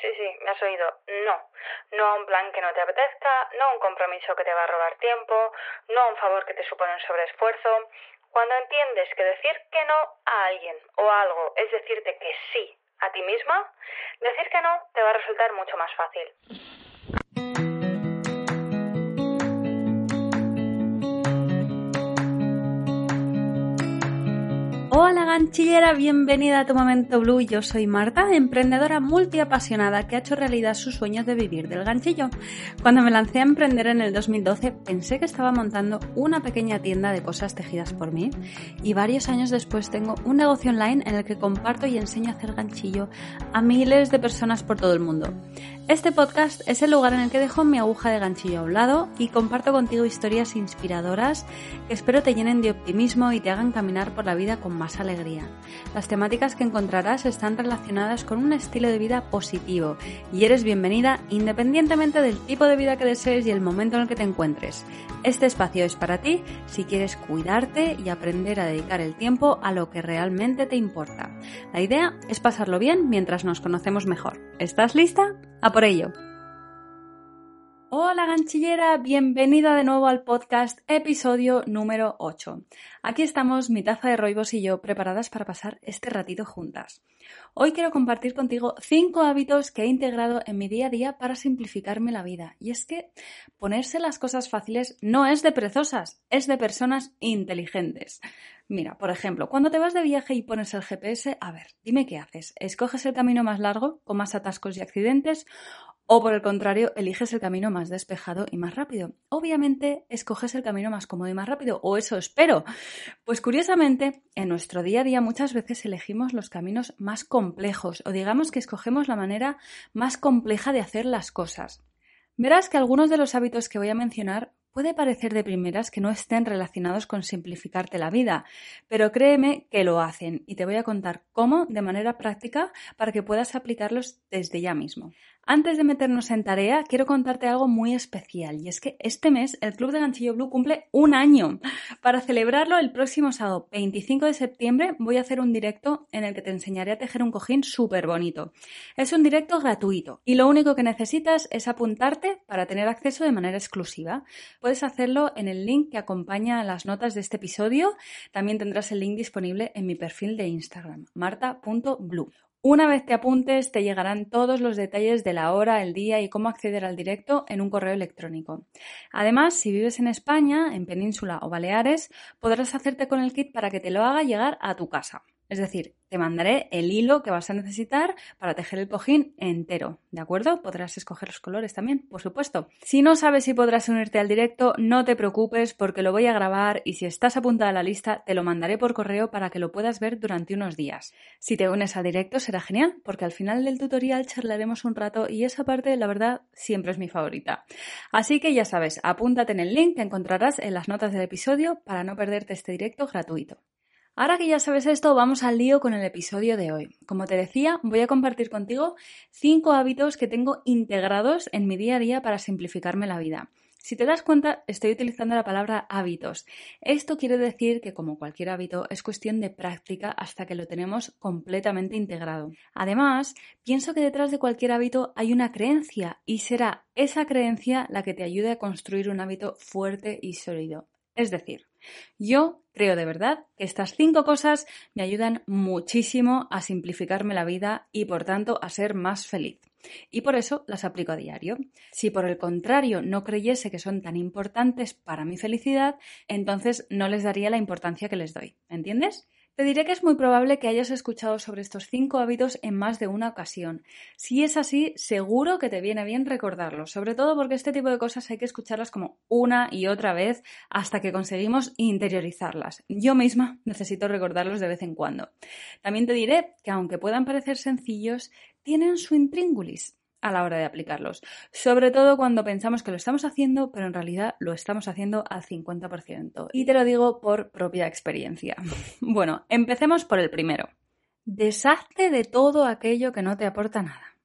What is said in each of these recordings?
Sí, sí, me has oído. No no a un plan que no te apetezca, no a un compromiso que te va a robar tiempo, no a un favor que te supone un sobreesfuerzo. Cuando entiendes que decir que no a alguien o algo es decirte que sí a ti misma, decir que no te va a resultar mucho más fácil. Hola ganchillera, bienvenida a tu momento blue. Yo soy Marta, emprendedora multiapasionada que ha hecho realidad sus sueños de vivir del ganchillo. Cuando me lancé a emprender en el 2012 pensé que estaba montando una pequeña tienda de cosas tejidas por mí y varios años después tengo un negocio online en el que comparto y enseño a hacer ganchillo a miles de personas por todo el mundo. Este podcast es el lugar en el que dejo mi aguja de ganchillo a un lado y comparto contigo historias inspiradoras que espero te llenen de optimismo y te hagan caminar por la vida con más alegría. Las temáticas que encontrarás están relacionadas con un estilo de vida positivo y eres bienvenida independientemente del tipo de vida que desees y el momento en el que te encuentres. Este espacio es para ti si quieres cuidarte y aprender a dedicar el tiempo a lo que realmente te importa. La idea es pasarlo bien mientras nos conocemos mejor. ¿Estás lista? ¡A por ello! Hola ganchillera, bienvenida de nuevo al podcast episodio número 8. Aquí estamos, mi taza de roibos y yo, preparadas para pasar este ratito juntas. Hoy quiero compartir contigo cinco hábitos que he integrado en mi día a día para simplificarme la vida. Y es que ponerse las cosas fáciles no es de perezosas, es de personas inteligentes. Mira, por ejemplo, cuando te vas de viaje y pones el GPS, a ver, dime qué haces. ¿Escoges el camino más largo, con más atascos y accidentes? O por el contrario, eliges el camino más despejado y más rápido. Obviamente, escoges el camino más cómodo y más rápido, o eso espero. Pues curiosamente, en nuestro día a día muchas veces elegimos los caminos más complejos, o digamos que escogemos la manera más compleja de hacer las cosas. Verás que algunos de los hábitos que voy a mencionar puede parecer de primeras que no estén relacionados con simplificarte la vida, pero créeme que lo hacen y te voy a contar cómo de manera práctica para que puedas aplicarlos desde ya mismo. Antes de meternos en tarea, quiero contarte algo muy especial y es que este mes el Club de Ganchillo Blue cumple un año. Para celebrarlo, el próximo sábado 25 de septiembre voy a hacer un directo en el que te enseñaré a tejer un cojín súper bonito. Es un directo gratuito y lo único que necesitas es apuntarte para tener acceso de manera exclusiva. Puedes hacerlo en el link que acompaña las notas de este episodio. También tendrás el link disponible en mi perfil de Instagram, marta.blue. Una vez te apuntes, te llegarán todos los detalles de la hora, el día y cómo acceder al directo en un correo electrónico. Además, si vives en España, en Península o Baleares, podrás hacerte con el kit para que te lo haga llegar a tu casa. Es decir, te mandaré el hilo que vas a necesitar para tejer el cojín entero, ¿de acuerdo? Podrás escoger los colores también, por supuesto. Si no sabes si podrás unirte al directo, no te preocupes porque lo voy a grabar y si estás apuntada a la lista, te lo mandaré por correo para que lo puedas ver durante unos días. Si te unes al directo será genial porque al final del tutorial charlaremos un rato y esa parte, la verdad, siempre es mi favorita. Así que ya sabes, apúntate en el link que encontrarás en las notas del episodio para no perderte este directo gratuito. Ahora que ya sabes esto, vamos al lío con el episodio de hoy. Como te decía, voy a compartir contigo cinco hábitos que tengo integrados en mi día a día para simplificarme la vida. Si te das cuenta, estoy utilizando la palabra hábitos. Esto quiere decir que, como cualquier hábito, es cuestión de práctica hasta que lo tenemos completamente integrado. Además, pienso que detrás de cualquier hábito hay una creencia y será esa creencia la que te ayude a construir un hábito fuerte y sólido. Es decir, Yo creo de verdad que estas cinco cosas me ayudan muchísimo a simplificarme la vida y por tanto a ser más feliz. Y por eso las aplico a diario. Si por el contrario no creyese que son tan importantes para mi felicidad, entonces no les daría la importancia que les doy. ¿Entiendes? Te diré que es muy probable que hayas escuchado sobre estos cinco hábitos en más de una ocasión. Si es así, seguro que te viene bien recordarlos, sobre todo porque este tipo de cosas hay que escucharlas como una y otra vez hasta que conseguimos interiorizarlas. Yo misma necesito recordarlos de vez en cuando. También te diré que aunque puedan parecer sencillos, tienen su intríngulis a la hora de aplicarlos. Sobre todo cuando pensamos que lo estamos haciendo, pero en realidad lo estamos haciendo al 50%. Y te lo digo por propia experiencia. bueno, empecemos por el primero. Deshazte de todo aquello que no te aporta nada.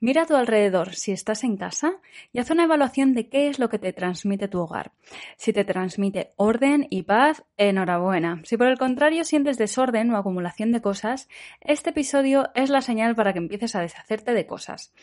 Mira a tu alrededor si estás en casa y haz una evaluación de qué es lo que te transmite tu hogar. Si te transmite orden y paz, enhorabuena. Si por el contrario sientes desorden o acumulación de cosas, este episodio es la señal para que empieces a deshacerte de cosas.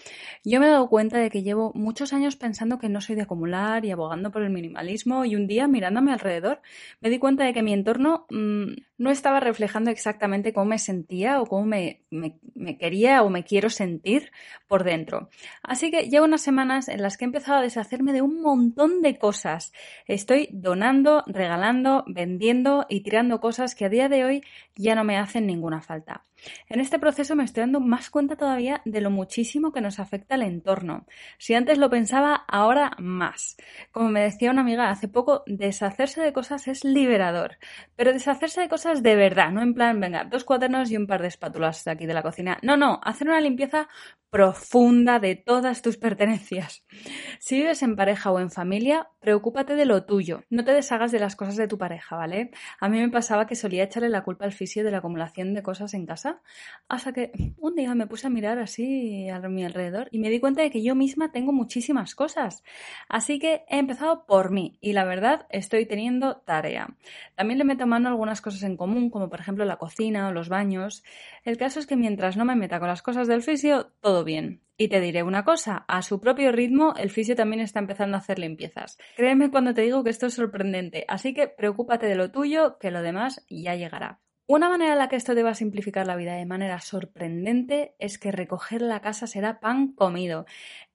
Yo me he dado cuenta de que llevo muchos años pensando que no soy de acumular y abogando por el minimalismo y un día mirando a mi alrededor me di cuenta de que mi entorno mmm, no estaba reflejando exactamente cómo me sentía o cómo me, me, quería o me quiero sentir por dentro. Así que llevo unas semanas en las que he empezado a deshacerme de un montón de cosas. Estoy donando, regalando, vendiendo y tirando cosas que a día de hoy ya no me hacen ninguna falta. En este proceso me estoy dando más cuenta todavía de lo muchísimo que nos afecta el entorno. Si antes lo pensaba, ahora más. Como me decía una amiga hace poco, deshacerse de cosas es liberador. Pero deshacerse de cosas de verdad, no en plan, venga, dos cuadernos y un par de espátulas de aquí de la cocina. No, no, hacer una limpieza profunda de todas tus pertenencias. Si vives en pareja o en familia, preocúpate de lo tuyo. No te deshagas de las cosas de tu pareja, ¿vale? A mí me pasaba que solía echarle la culpa al fisio de la acumulación de cosas en casa, hasta que un día me puse a mirar así a mi alrededor y me di cuenta de que yo misma tengo muchísimas cosas. Así que he empezado por mí y la verdad estoy teniendo tarea. También le meto mano algunas cosas en común, como por ejemplo la cocina o los baños. El caso es que mientras no me meta con las cosas del fisio, todo bien. Y te diré una cosa, a su propio ritmo el fisio también está empezando a hacer limpiezas. Créeme cuando te digo que esto es sorprendente, así que preocúpate de lo tuyo, que lo demás ya llegará. Una manera en la que esto te va a simplificar la vida de manera sorprendente es que recoger la casa será pan comido.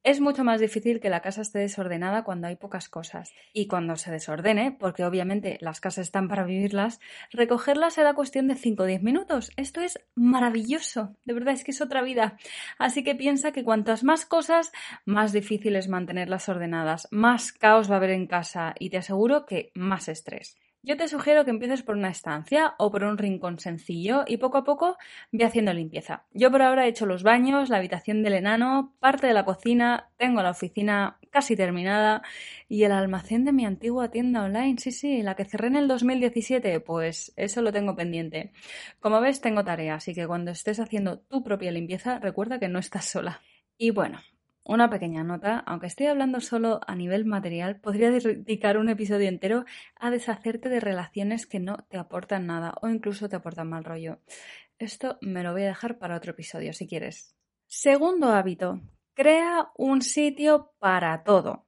Es mucho más difícil que la casa esté desordenada cuando hay pocas cosas. Y cuando se desordene, porque obviamente las casas están para vivirlas, recogerlas será cuestión de 5 o 10 minutos. Esto es maravilloso. De verdad es que es otra vida. Así que piensa que cuantas más cosas, más difícil es mantenerlas ordenadas, más caos va a haber en casa y te aseguro que más estrés. Yo te sugiero que empieces por una estancia o por un rincón sencillo y poco a poco ve haciendo limpieza. Yo por ahora he hecho los baños, la habitación del enano, parte de la cocina, tengo la oficina casi terminada y el almacén de mi antigua tienda online, sí, sí, la que cerré en el 2017, pues eso lo tengo pendiente. Como ves, tengo tarea, así que cuando estés haciendo tu propia limpieza, recuerda que no estás sola. Y bueno, una pequeña nota, aunque estoy hablando solo a nivel material, podría dedicar un episodio entero a deshacerte de relaciones que no te aportan nada o incluso te aportan mal rollo. Esto me lo voy a dejar para otro episodio si quieres. Segundo hábito, crea un sitio para todo.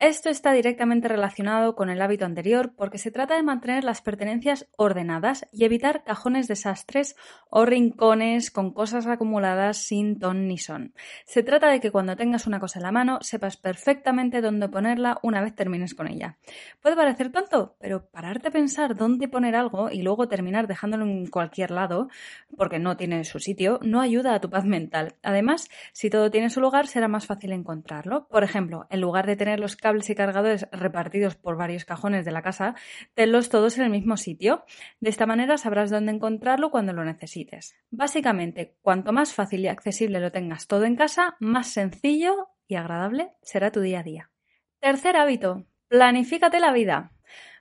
Esto está directamente relacionado con el hábito anterior porque se trata de mantener las pertenencias ordenadas y evitar cajones desastres o rincones con cosas acumuladas sin ton ni son. Se trata de que cuando tengas una cosa en la mano sepas perfectamente dónde ponerla una vez termines con ella. Puede parecer tonto, pero pararte a pensar dónde poner algo y luego terminar dejándolo en cualquier lado porque no tiene su sitio no ayuda a tu paz mental. Además, si todo tiene su lugar será más fácil encontrarlo. Por ejemplo, en lugar de tener los cables y cargadores repartidos por varios cajones de la casa, tenlos todos en el mismo sitio. De esta manera sabrás dónde encontrarlo cuando lo necesites. Básicamente, cuanto más fácil y accesible lo tengas todo en casa, más sencillo y agradable será tu día a día. Tercer hábito, planifícate la vida.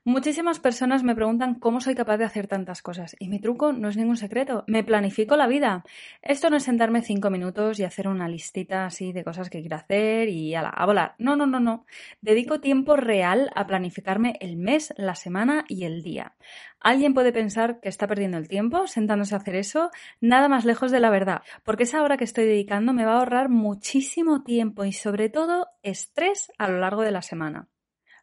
Muchísimas personas me preguntan cómo soy capaz de hacer tantas cosas y mi truco no es ningún secreto, me planifico la vida. Esto no es sentarme cinco minutos y hacer una listita así de cosas que quiero hacer y a, a volar. No, no, no, no. Dedico tiempo real a planificarme el mes, la semana y el día. Alguien puede pensar que está perdiendo el tiempo sentándose a hacer eso, nada más lejos de la verdad, porque esa hora que estoy dedicando me va a ahorrar muchísimo tiempo y sobre todo estrés a lo largo de la semana.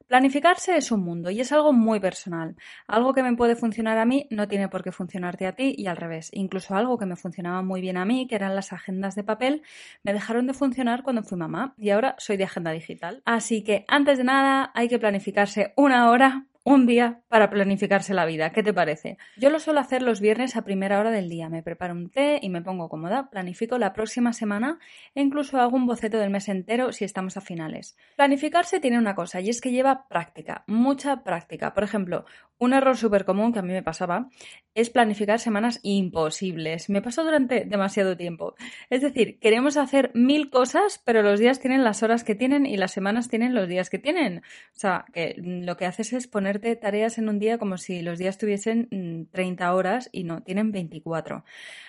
Planificarse es un mundo y es algo muy personal. Algo que me puede funcionar a mí no tiene por qué funcionarte a ti y al revés. Incluso algo que me funcionaba muy bien a mí, que eran las agendas de papel, me dejaron de funcionar cuando fui mamá y ahora soy de agenda digital. Así que antes de nada hay que planificarse una hora un día para planificarse la vida. ¿Qué te parece? Yo lo suelo hacer los viernes a primera hora del día. Me preparo un té y me pongo cómoda, planifico la próxima semana e incluso hago un boceto del mes entero si estamos a finales. Planificarse tiene una cosa y es que lleva práctica, mucha práctica. Por ejemplo, un error súper común que a mí me pasaba es planificar semanas imposibles. Me pasó durante demasiado tiempo. Es decir, queremos hacer mil cosas, pero los días tienen las horas que tienen y las semanas tienen los días que tienen. O sea, que lo que haces es poner tareas en un día como si los días tuviesen 30 mm, horas y no, tienen 24.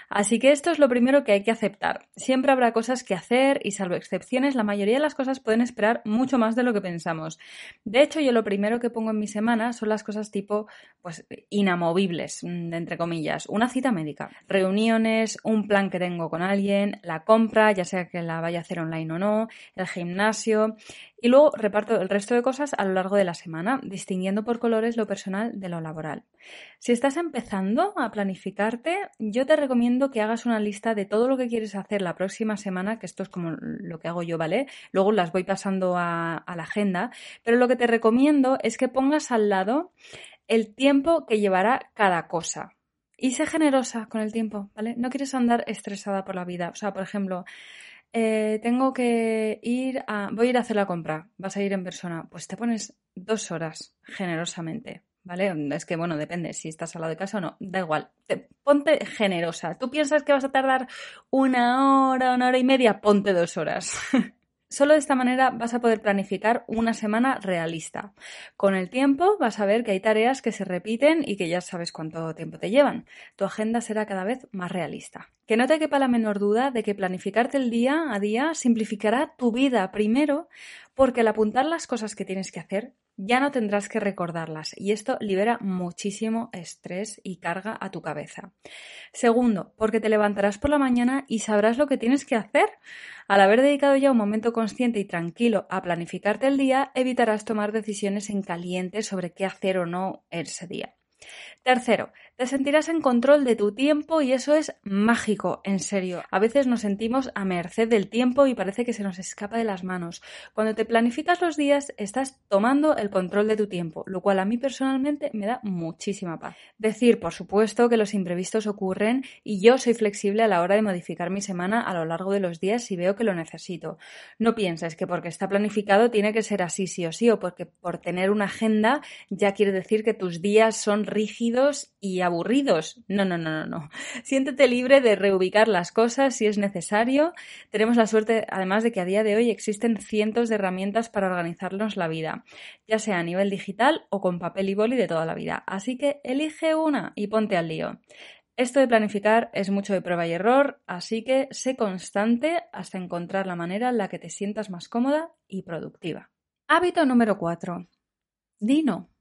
Así que esto es lo primero que hay que aceptar. Siempre habrá cosas que hacer y salvo excepciones, la mayoría de las cosas pueden esperar mucho más de lo que pensamos. De hecho, yo lo primero que pongo en mi semana son las cosas tipo, pues, inamovibles, mm, entre comillas. Una cita médica, reuniones, un plan que tengo con alguien, la compra, ya sea que la vaya a hacer online o no, el gimnasio, y luego reparto el resto de cosas a lo largo de la semana, distinguiendo por colores lo personal de lo laboral. Si estás empezando a planificarte, yo te recomiendo que hagas una lista de todo lo que quieres hacer la próxima semana, que esto es como lo que hago yo, ¿vale? Luego las voy pasando a, a la agenda, pero lo que te recomiendo es que pongas al lado el tiempo que llevará cada cosa. Y sé generosa con el tiempo, ¿vale? No quieres andar estresada por la vida. O sea, por ejemplo, eh, tengo que ir a, voy a ir a hacer la compra, vas a ir en persona, pues te pones dos horas generosamente, ¿vale? Es que, bueno, depende si estás al lado de casa o no, da igual, ponte generosa. Tú piensas que vas a tardar una hora, una hora y media, ponte dos horas. Solo de esta manera vas a poder planificar una semana realista. Con el tiempo vas a ver que hay tareas que se repiten y que ya sabes cuánto tiempo te llevan. Tu agenda será cada vez más realista. Que no te quepa la menor duda de que planificarte el día a día simplificará tu vida primero porque al apuntar las cosas que tienes que hacer ya no tendrás que recordarlas y esto libera muchísimo estrés y carga a tu cabeza. Segundo, porque te levantarás por la mañana y sabrás lo que tienes que hacer. Al haber dedicado ya un momento consciente y tranquilo a planificarte el día, evitarás tomar decisiones en caliente sobre qué hacer o no ese día. Tercero, te sentirás en control de tu tiempo y eso es mágico, en serio. A veces nos sentimos a merced del tiempo y parece que se nos escapa de las manos. Cuando te planificas los días, estás tomando el control de tu tiempo, lo cual a mí personalmente me da muchísima paz. Decir, por supuesto, que los imprevistos ocurren y yo soy flexible a la hora de modificar mi semana a lo largo de los días si veo que lo necesito. No pienses que porque está planificado tiene que ser así sí o sí o porque por tener una agenda ya quiere decir que tus días son rígidos y aburridos. No, no, no, no, no. Siéntete libre de reubicar las cosas si es necesario. Tenemos la suerte, además, de que a día de hoy existen cientos de herramientas para organizarnos la vida, ya sea a nivel digital o con papel y boli de toda la vida. Así que elige una y ponte al lío. Esto de planificar es mucho de prueba y error, así que sé constante hasta encontrar la manera en la que te sientas más cómoda y productiva. Hábito número 4. Dino.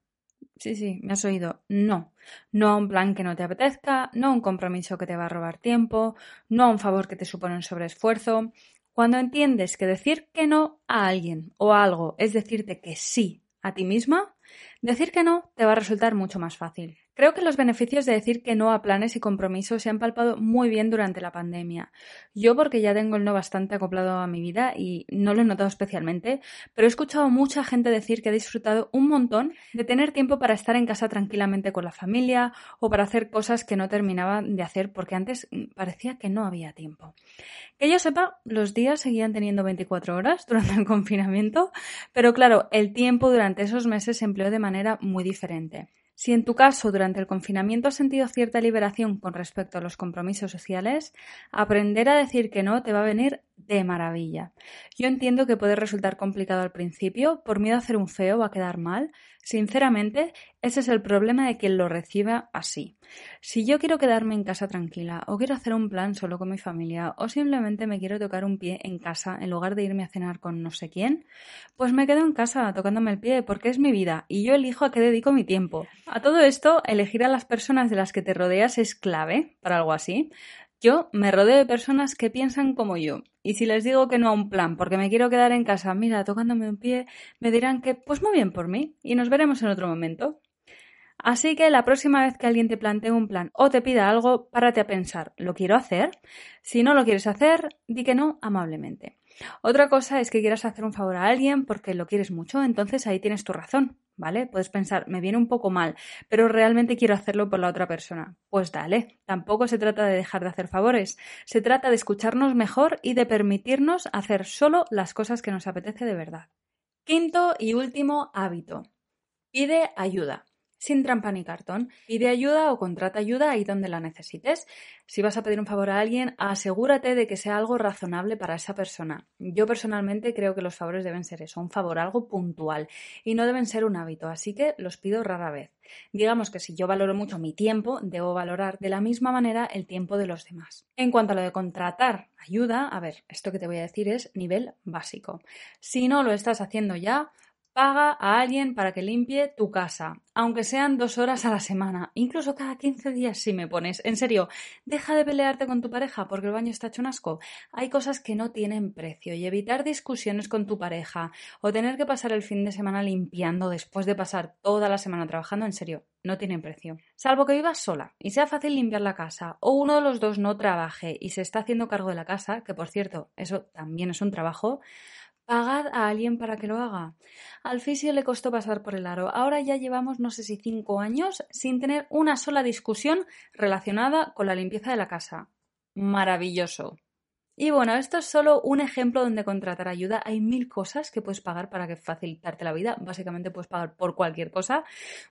Sí, sí, me has oído. No. No a un plan que no te apetezca, no a un compromiso que te va a robar tiempo, no a un favor que te supone un sobreesfuerzo. Cuando entiendes que decir que no a alguien o a algo es decirte que sí a ti misma, decir que no te va a resultar mucho más fácil. Creo que los beneficios de decir que no a planes y compromisos se han palpado muy bien durante la pandemia. Yo porque ya tengo el no bastante acoplado a mi vida y no lo he notado especialmente, pero he escuchado mucha gente decir que ha disfrutado un montón de tener tiempo para estar en casa tranquilamente con la familia o para hacer cosas que no terminaban de hacer porque antes parecía que no había tiempo. Que yo sepa, los días seguían teniendo 24 horas durante el confinamiento, pero claro, el tiempo durante esos meses se empleó de manera muy diferente. Si en tu caso durante el confinamiento has sentido cierta liberación con respecto a los compromisos sociales, aprender a decir que no te va a venir de maravilla. Yo entiendo que puede resultar complicado al principio por miedo a hacer un feo o a quedar mal. Sinceramente, ese es el problema de quien lo reciba así. Si yo quiero quedarme en casa tranquila o quiero hacer un plan solo con mi familia o simplemente me quiero tocar un pie en casa en lugar de irme a cenar con no sé quién, pues me quedo en casa tocándome el pie porque es mi vida y yo elijo a qué dedico mi tiempo. A todo esto, elegir a las personas de las que te rodeas es clave para algo así. Yo me rodeo de personas que piensan como yo Y si les digo que no a un plan porque me quiero quedar en casa, mira, tocándome un pie, me dirán que pues muy bien por mí y nos veremos en otro momento. Así que la próxima vez que alguien te plantee un plan o te pida algo, párate a pensar, ¿lo quiero hacer? Si no lo quieres hacer, di que no amablemente. Otra cosa es que quieras hacer un favor a alguien porque lo quieres mucho, entonces ahí tienes tu razón, ¿vale? Puedes pensar, me viene un poco mal, pero realmente quiero hacerlo por la otra persona. Pues dale, tampoco se trata de dejar de hacer favores, se trata de escucharnos mejor y de permitirnos hacer solo las cosas que nos apetece de verdad. Quinto y último hábito. Pide ayuda sin trampa ni cartón. Pide ayuda o contrata ayuda ahí donde la necesites. Si vas a pedir un favor a alguien, asegúrate de que sea algo razonable para esa persona. Yo personalmente creo que los favores deben ser eso, un favor, algo puntual, y no deben ser un hábito, así que los pido rara vez. Digamos que si yo valoro mucho mi tiempo, debo valorar de la misma manera el tiempo de los demás. En cuanto a lo de contratar ayuda, a ver, esto que te voy a decir es nivel básico. Si no lo estás haciendo ya, Paga a alguien para que limpie tu casa, aunque sean dos horas a la semana, incluso cada 15 días si me pones. En serio, deja de pelearte con tu pareja porque el baño está hecho un asco. Hay cosas que no tienen precio y evitar discusiones con tu pareja o tener que pasar el fin de semana limpiando después de pasar toda la semana trabajando, en serio, no tienen precio. Salvo que vivas sola y sea fácil limpiar la casa o uno de los dos no trabaje y se está haciendo cargo de la casa, que por cierto, eso también es un trabajo, Pagad a alguien para que lo haga. Al fisio le costó pasar por el aro. Ahora ya llevamos no sé si cinco años sin tener una sola discusión relacionada con la limpieza de la casa. Maravilloso. Y bueno, esto es solo un ejemplo donde contratar ayuda. Hay mil cosas que puedes pagar para que facilitarte la vida. Básicamente puedes pagar por cualquier cosa.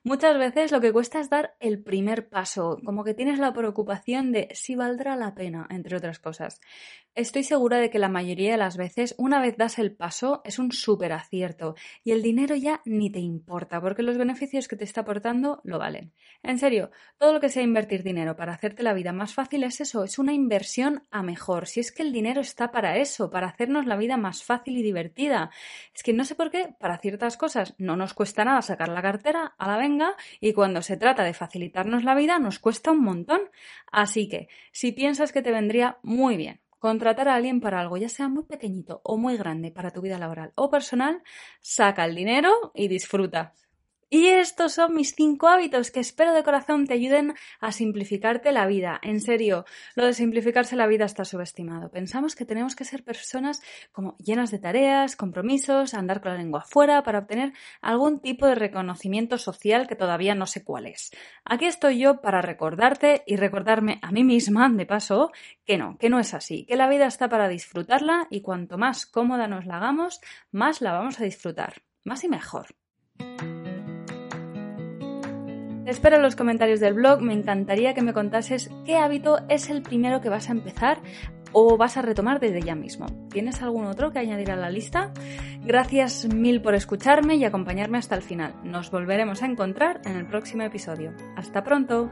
Muchas veces lo que cuesta es dar el primer paso, como que tienes la preocupación de si valdrá la pena, entre otras cosas. Estoy segura de que la mayoría de las veces, una vez das el paso, es un súper acierto y el dinero ya ni te importa porque los beneficios que te está aportando lo valen. En serio, todo lo que sea invertir dinero para hacerte la vida más fácil es eso, es una inversión a mejor. Si es que el dinero está para eso, para hacernos la vida más fácil y divertida. Es que no sé por qué, para ciertas cosas no nos cuesta nada sacar la cartera, a la venga, y cuando se trata de facilitarnos la vida nos cuesta un montón. Así que, si piensas que te vendría muy bien contratar a alguien para algo, ya sea muy pequeñito o muy grande para tu vida laboral o personal, saca el dinero y disfruta. Y estos son mis cinco hábitos que espero de corazón te ayuden a simplificarte la vida. En serio, lo de simplificarse la vida está subestimado. Pensamos que tenemos que ser personas como llenas de tareas, compromisos, andar con la lengua afuera para obtener algún tipo de reconocimiento social que todavía no sé cuál es. Aquí estoy yo para recordarte y recordarme a mí misma, de paso, que no, que no es así, que la vida está para disfrutarla y cuanto más cómoda nos la hagamos, más la vamos a disfrutar. Más y mejor. Espero en los comentarios del blog, me encantaría que me contases qué hábito es el primero que vas a empezar o vas a retomar desde ya mismo. ¿Tienes algún otro que añadir a la lista? Gracias mil por escucharme y acompañarme hasta el final. Nos volveremos a encontrar en el próximo episodio. Hasta pronto.